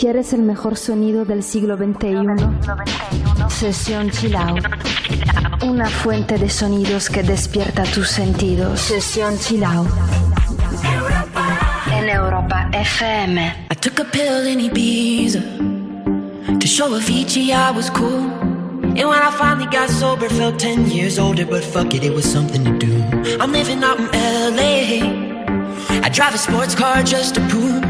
¿Quieres el mejor sonido del siglo XXI? Sesión Chill Out. Una fuente de sonidos que despierta tus sentidos. Sesión Chill Out. En Europa FM. I took a pill in Ibiza to show Avicii I was cool. And when I finally got sober, felt 10 years older, but fuck it, it was something to do. I'm living out in LA. I drive a sports car just to prove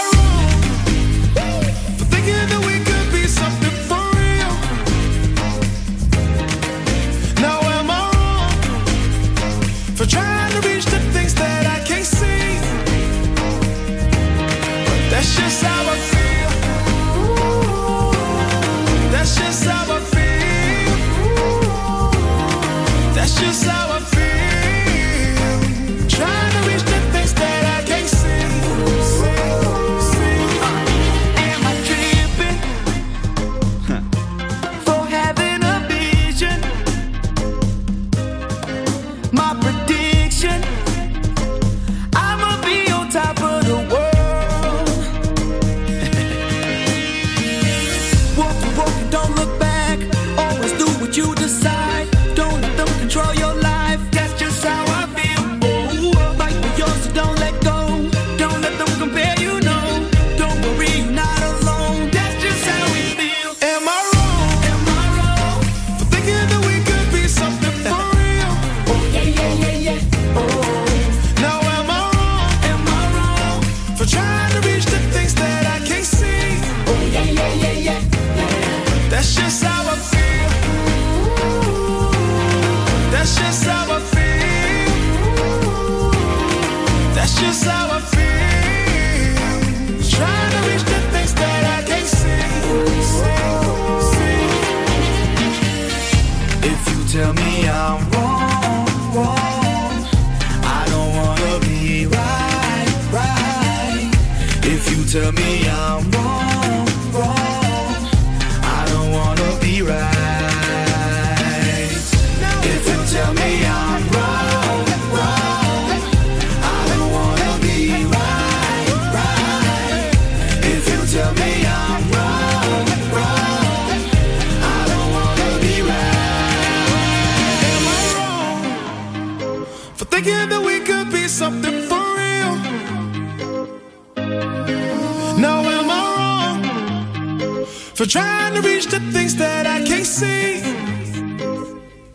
for trying to reach the things that I can't see.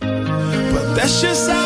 But that's just how.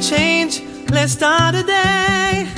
Change, let's start a day.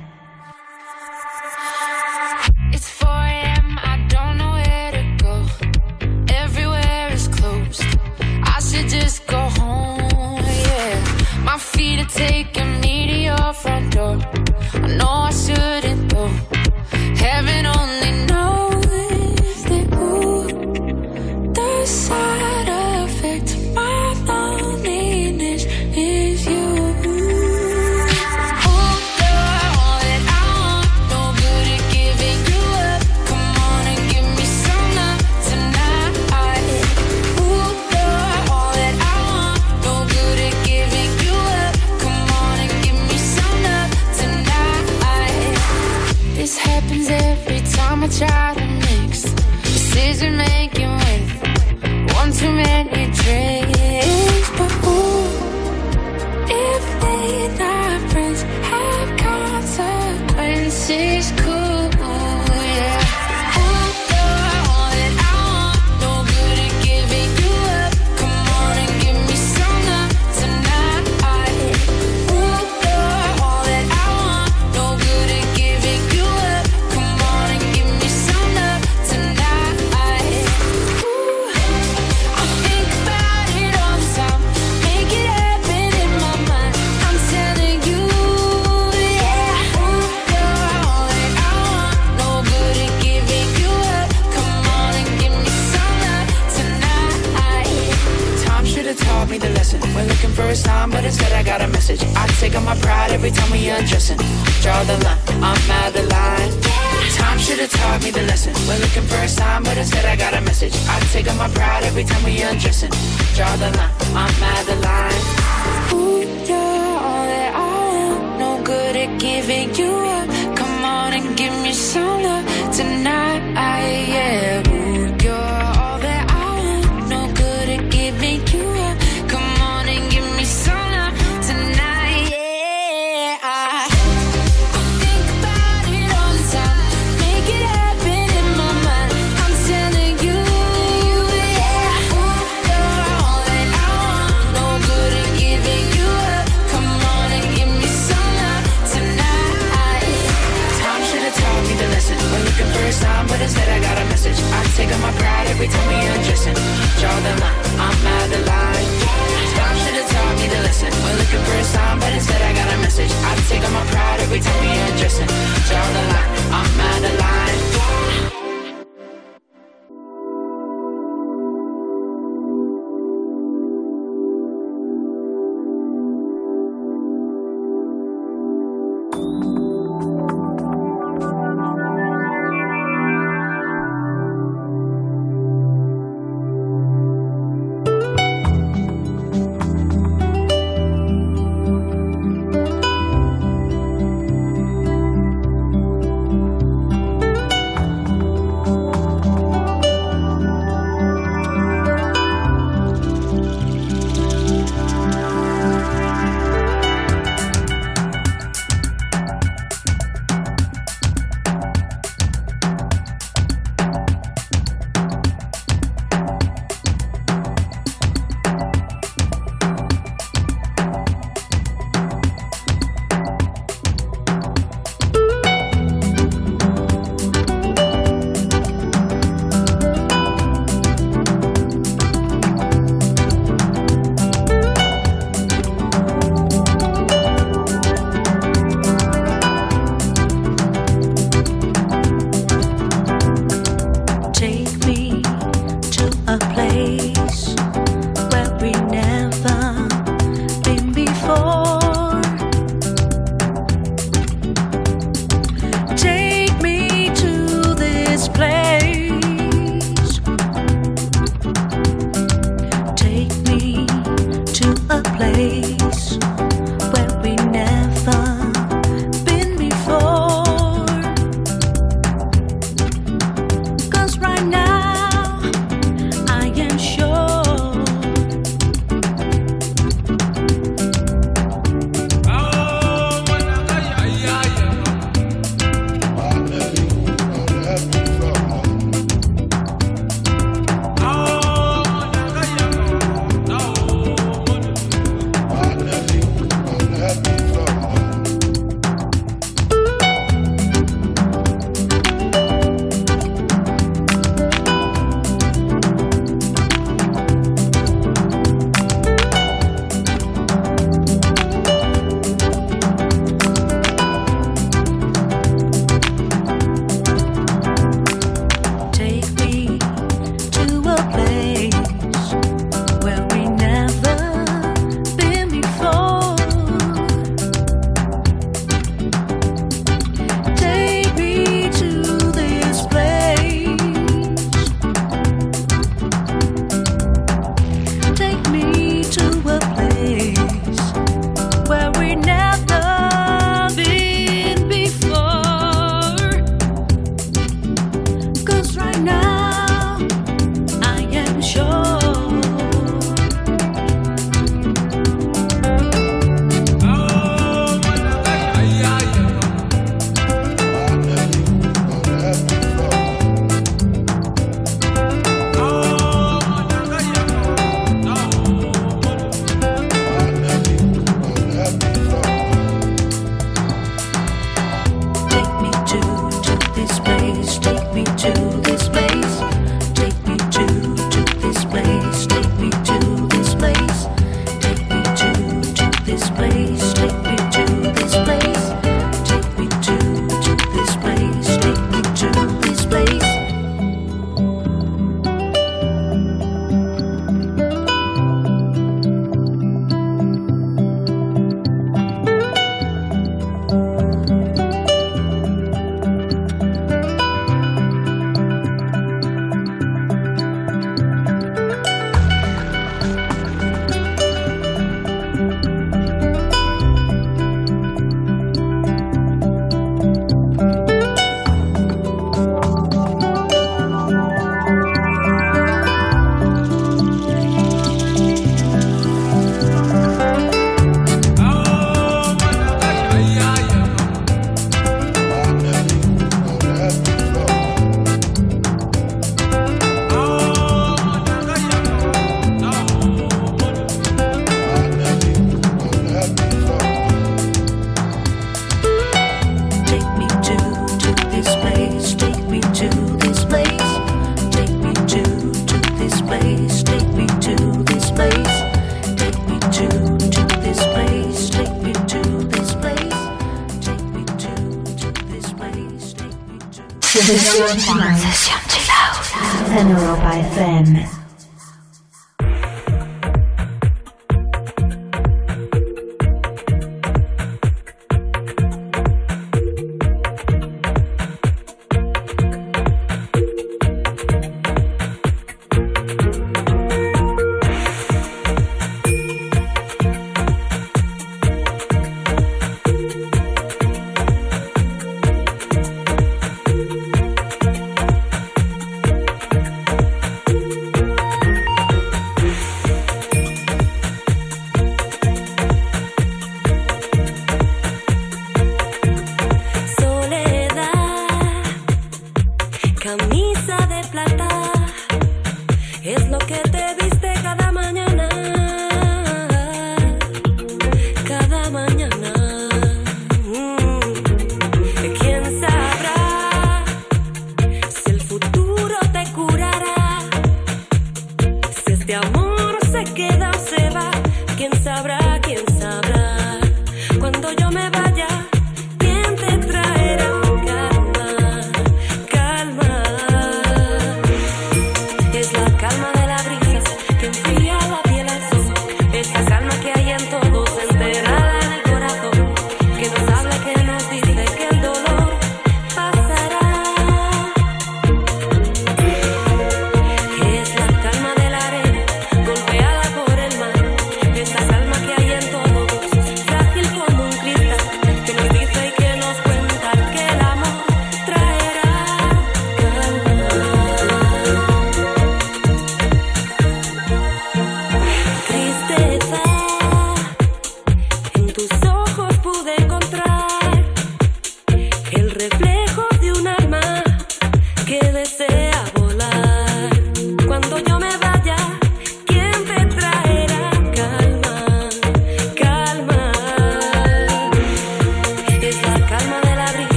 这是？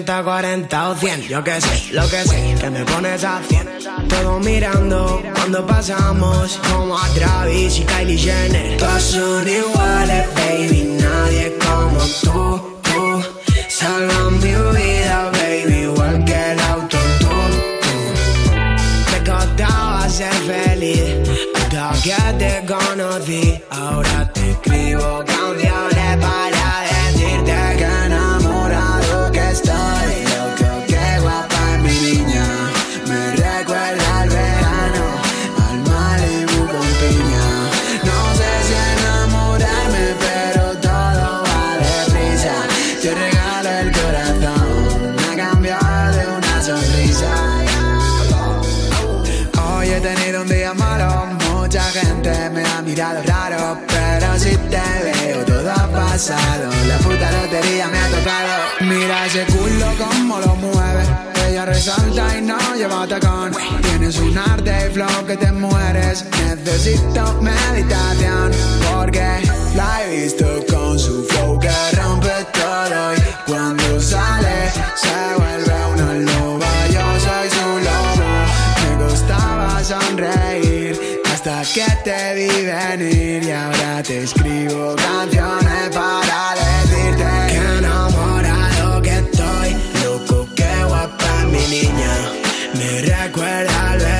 60, 40 o 100. Yo que sé, lo que sé, que me pones a 100. Todo mirando cuando pasamos. Como a Travis y Kylie Jenner. Todos son iguales, baby. Nadie como tú, tú. Salva mi vida, baby. Igual que el auto, tú, tú. Me costaba ser feliz hasta que te conocí. Ahora te escribo pasado, la puta lotería me ha tocado. Mira ese culo como lo mueve, ella resalta y no lleva tacón. Tienes un arte y flow que te mueres, necesito meditación, porque la he visto con su flow que rompe todo y cuando sale se vuelve una loba. Yo soy su lobo, me gustaba sonreír que te vi venir y ahora te escribo canciones para decirte que enamorado que estoy, loco que guapa mi niña, me recuerda al al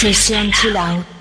吹上枝头。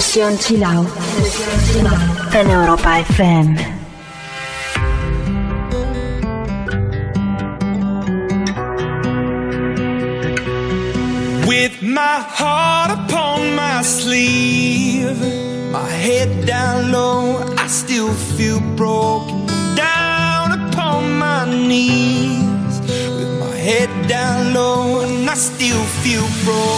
Sesión Chilao en Europa FM. With my heart upon my sleeve, my head down low, I still feel broken down upon my knees. With my head down low, and I still feel broken.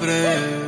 siempre.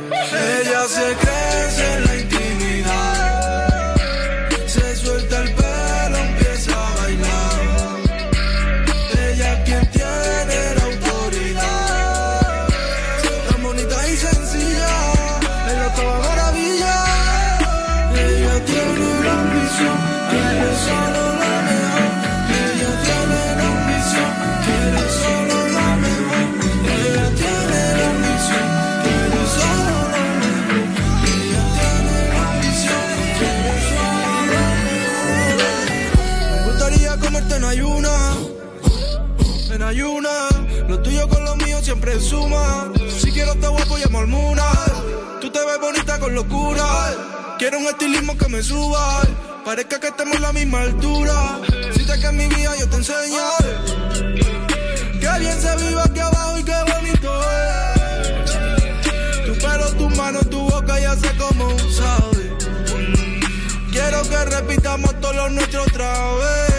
Quiero un estilismo que me suba. Parezca que estemos en la misma altura. Si te que en mi vida yo te enseño. Que bien se vive aquí abajo y qué bonito es. Tu pelo, tu mano, tu boca ya sé cómo sabe. Quiero que repitamos todos los nuestros otra vez.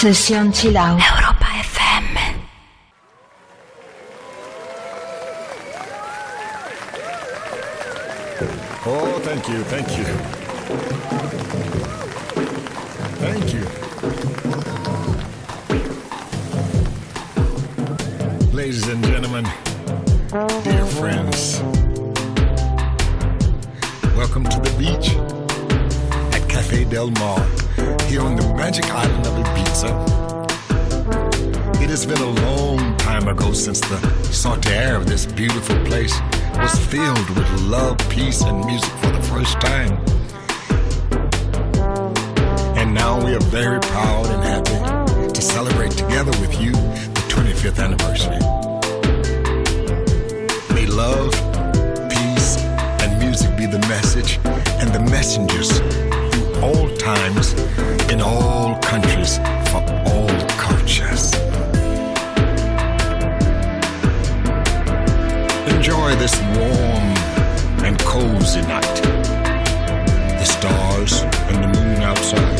此消去了。love, peace, and music for the first time. And now we are very proud and happy to celebrate together with you the 25th anniversary. May love, peace, and music be the message and the messengers through all times, in all countries, for all cultures. enjoy this warm cozy night. The stars and the moon outside.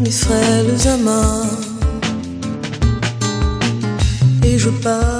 mes frêles amas et je pars.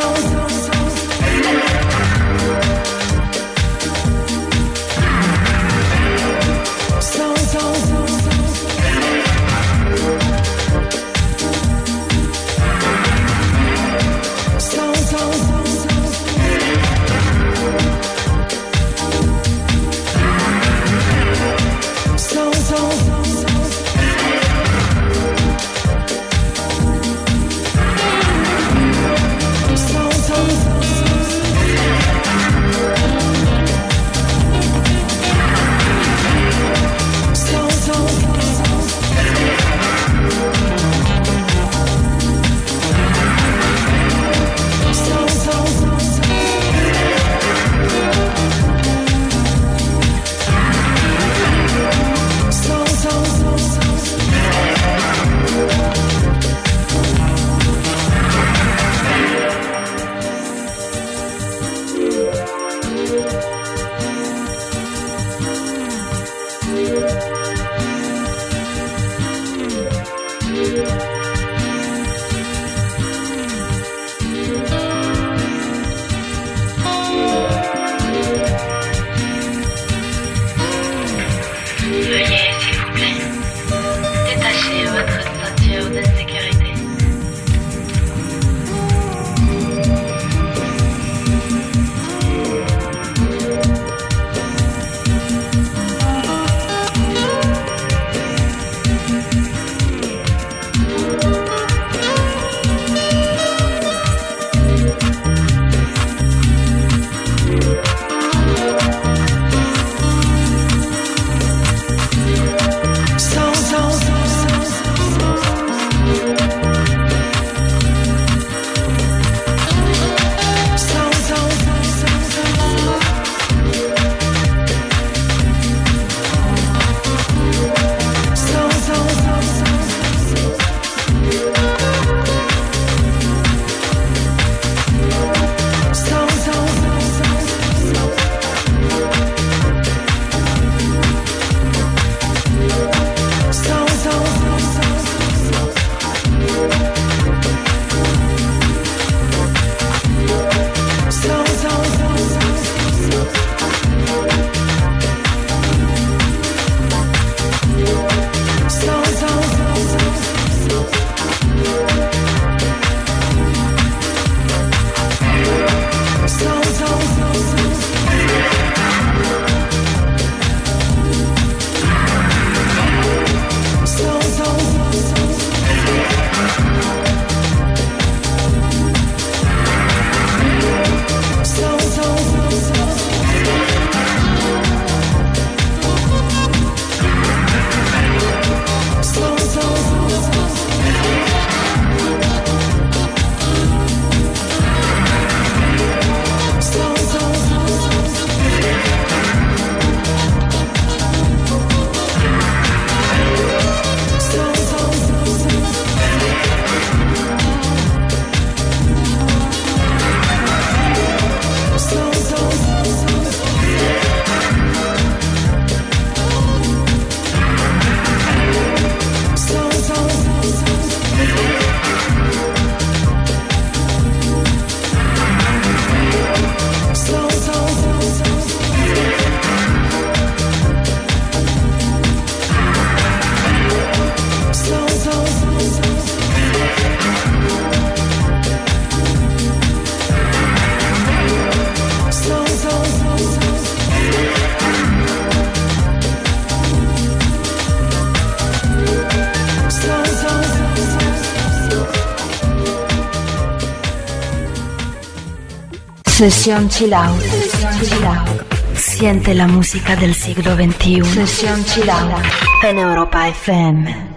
so Sesión Chill Siente la música del siglo XXI. Sesión Chill Out. En Europa FM.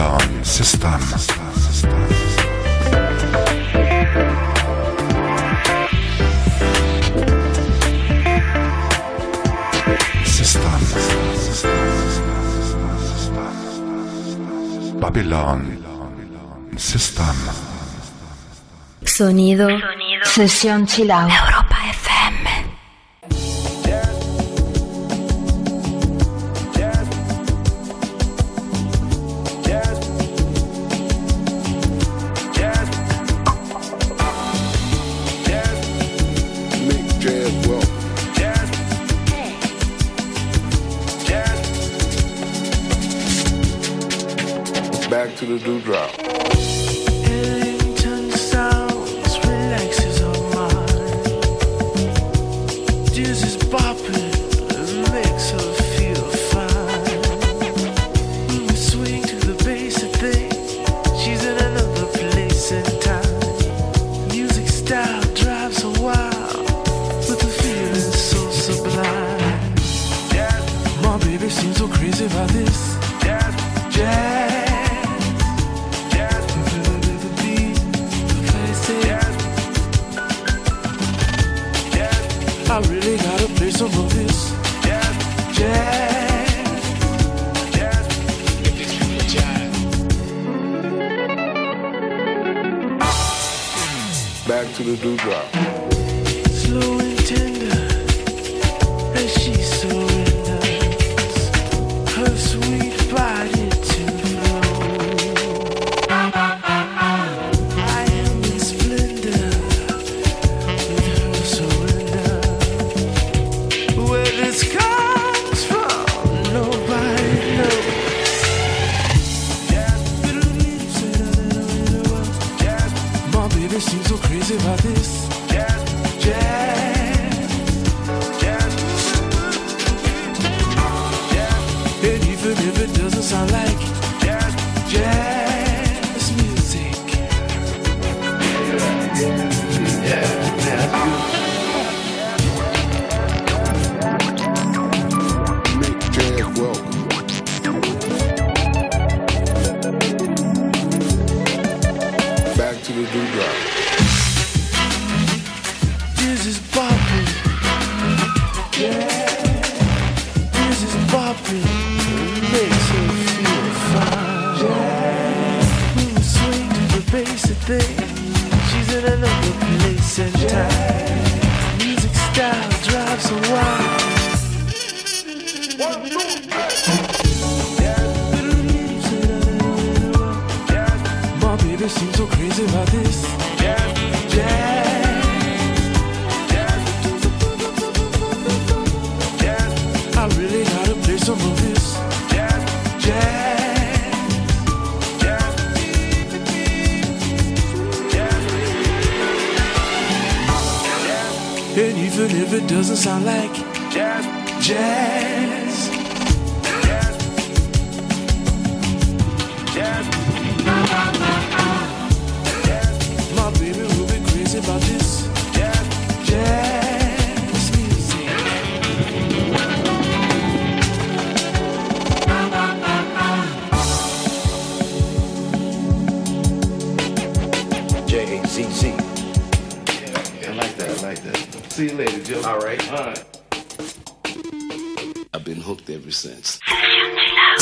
alarm system. System. Babylon System. Sonido. Sonido. Sesión chilao. out.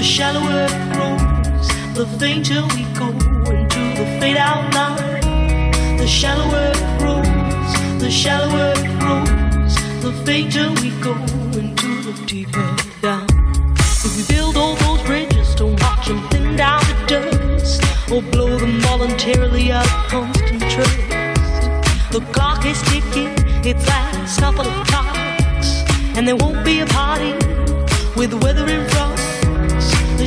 the shallower it grows, the fainter we go into the fade out line. The shallower it grows, the shallower it grows, the fainter we go into the deeper down. If we build all those bridges, don't watch them thin down to dust, or blow them voluntarily out of constant trust. The clock is ticking, it's last couple of clocks, and there won't be a party with the weather in front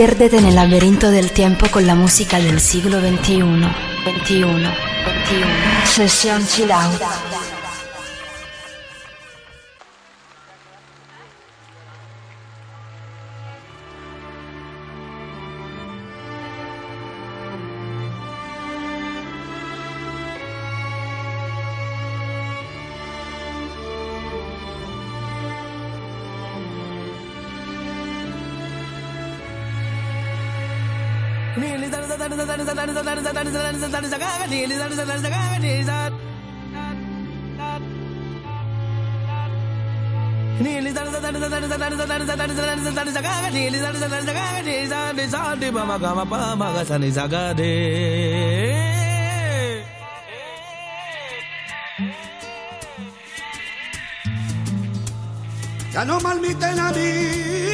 Piérdete en el laberinto del tiempo con la música del siglo XXI. 21, 21. Sesión Chill Ya no malmiten a mí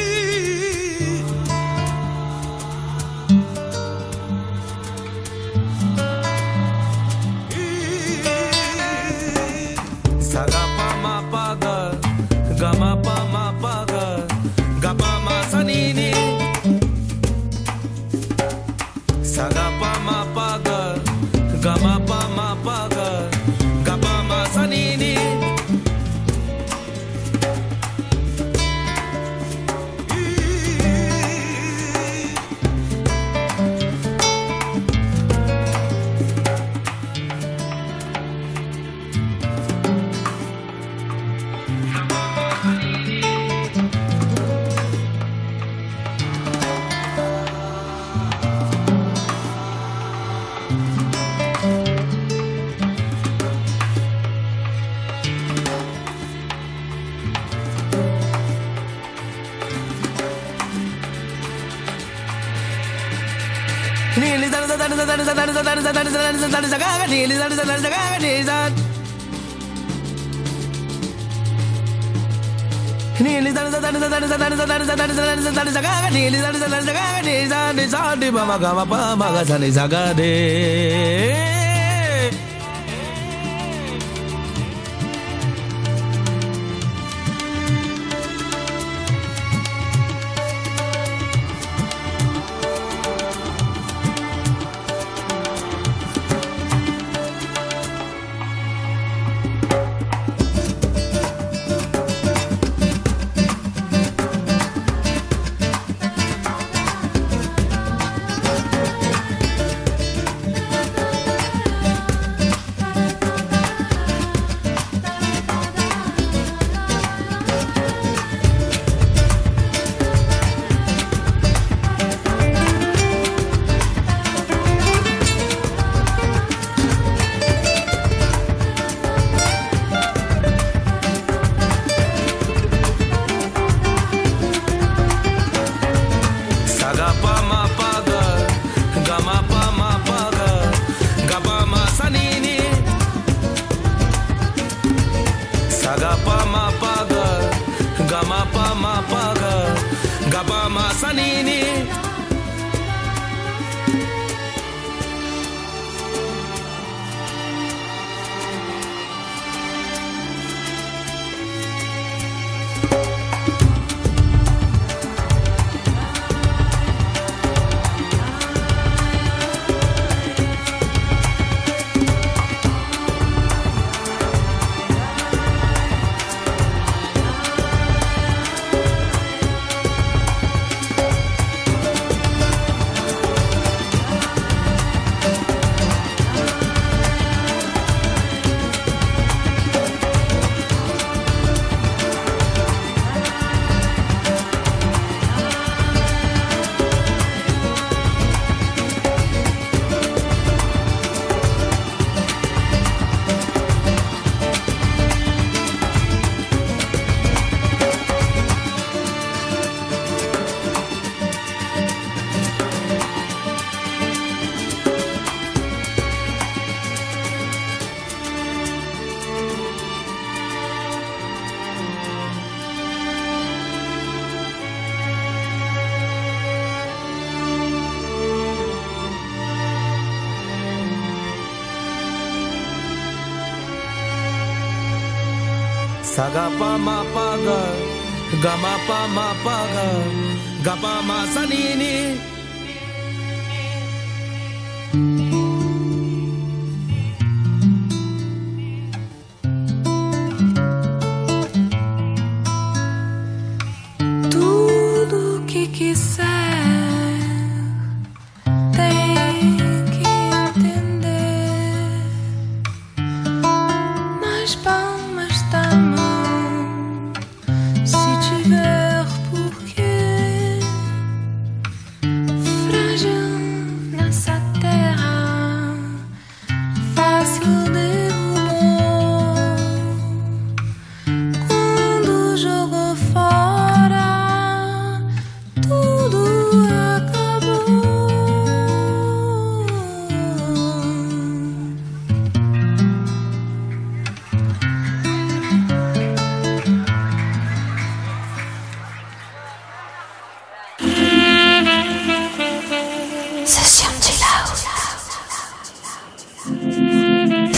సగ Gapa ma pa Gama pa ma Gapa ma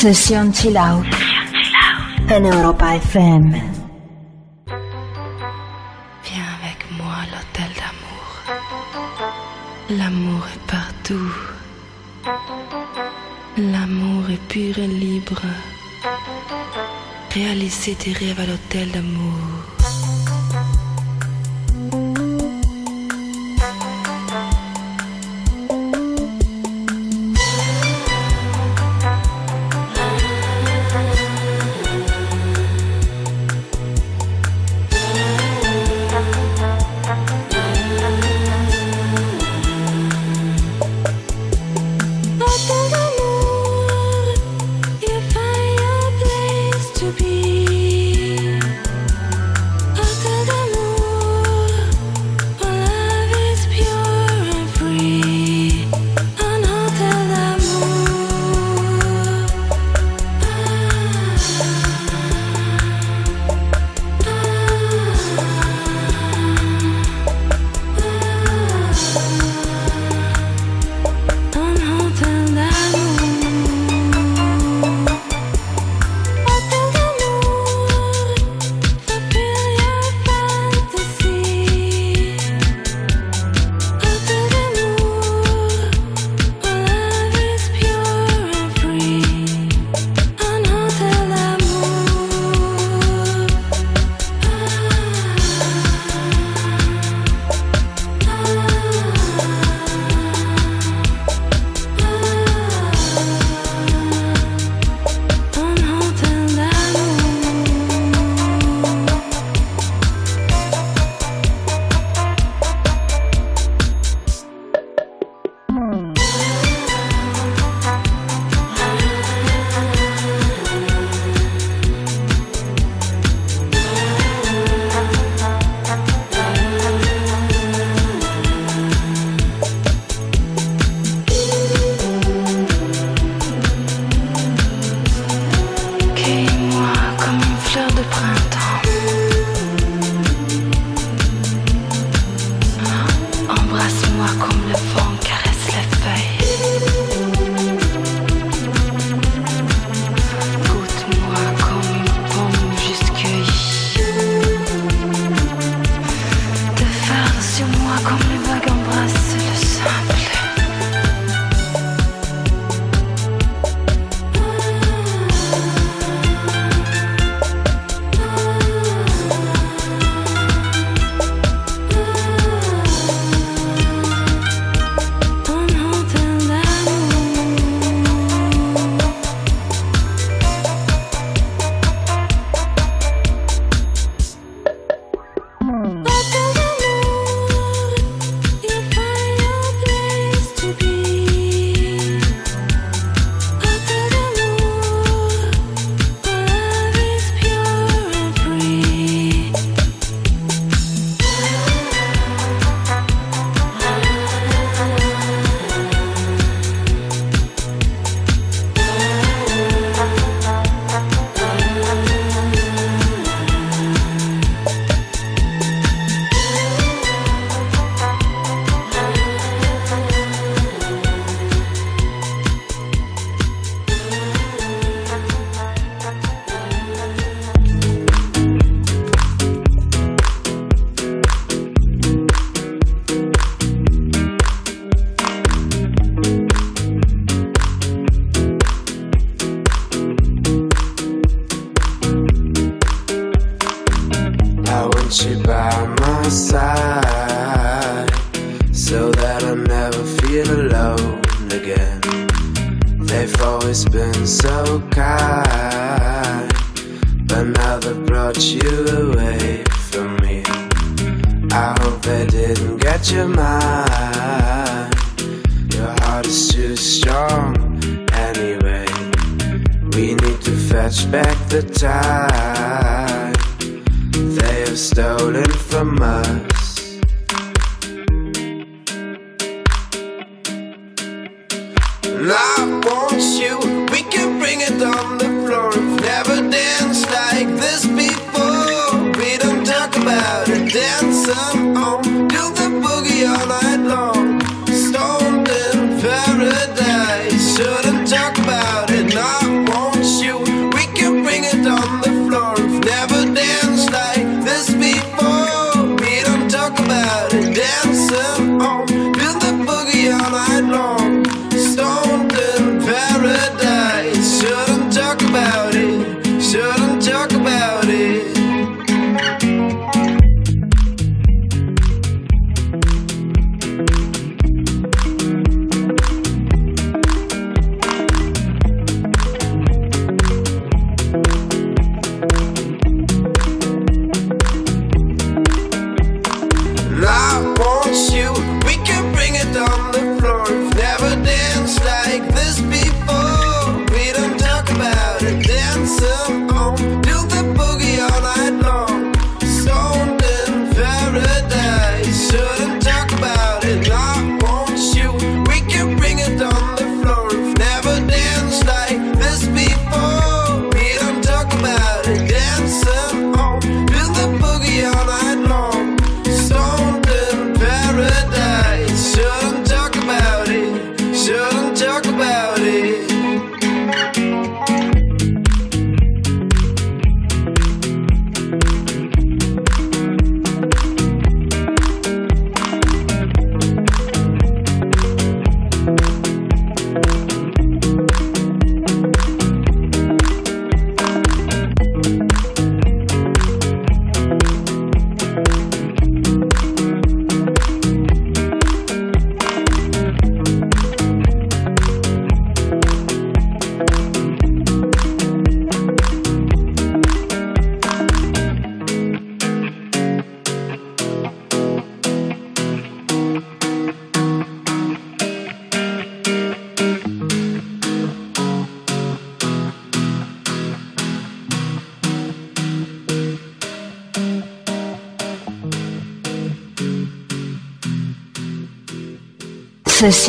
Session Chill Out. En Europa FM. Viens avec moi à l'hôtel d'amour. L'amour est partout. L'amour est pur et libre. Réalisez tes rêves à l'hôtel d'amour.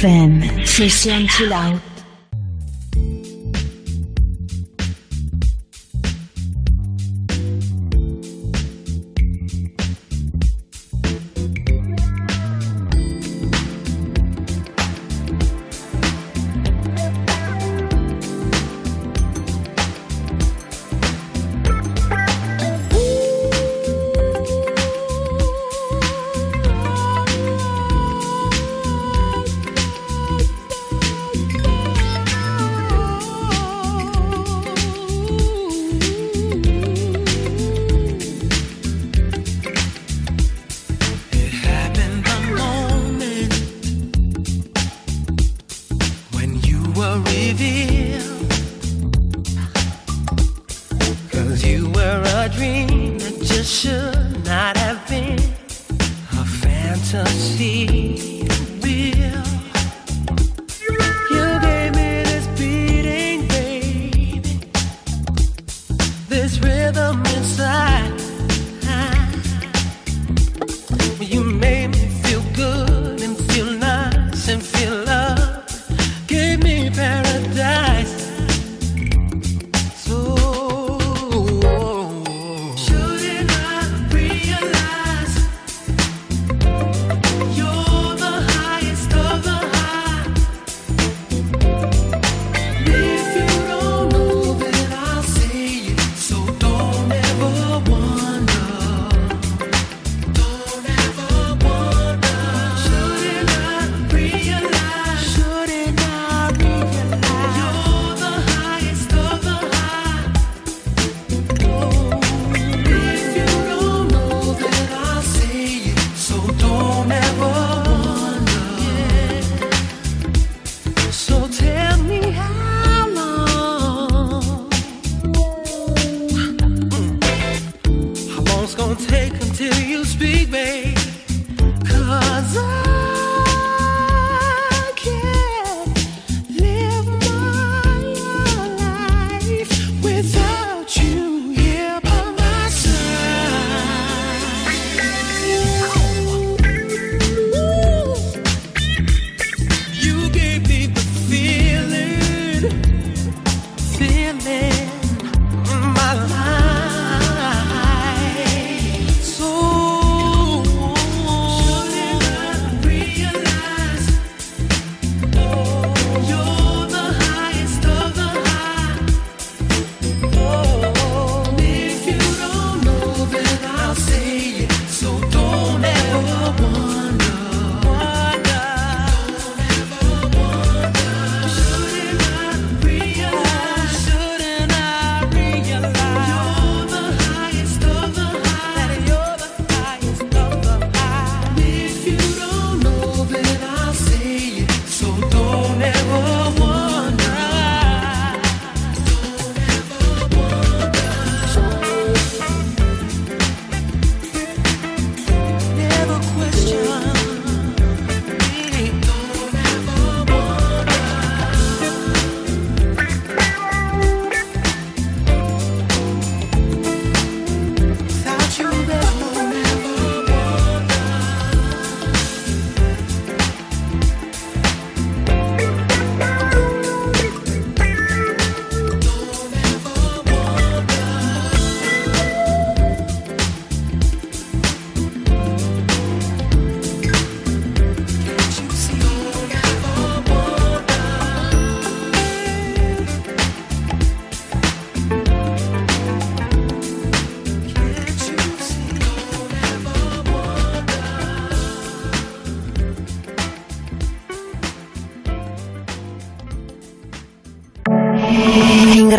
FM, Sesión Chill Out. rivet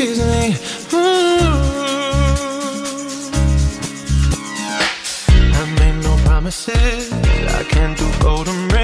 Excuse me. Ooh. I made no promises. I can't do golden rings.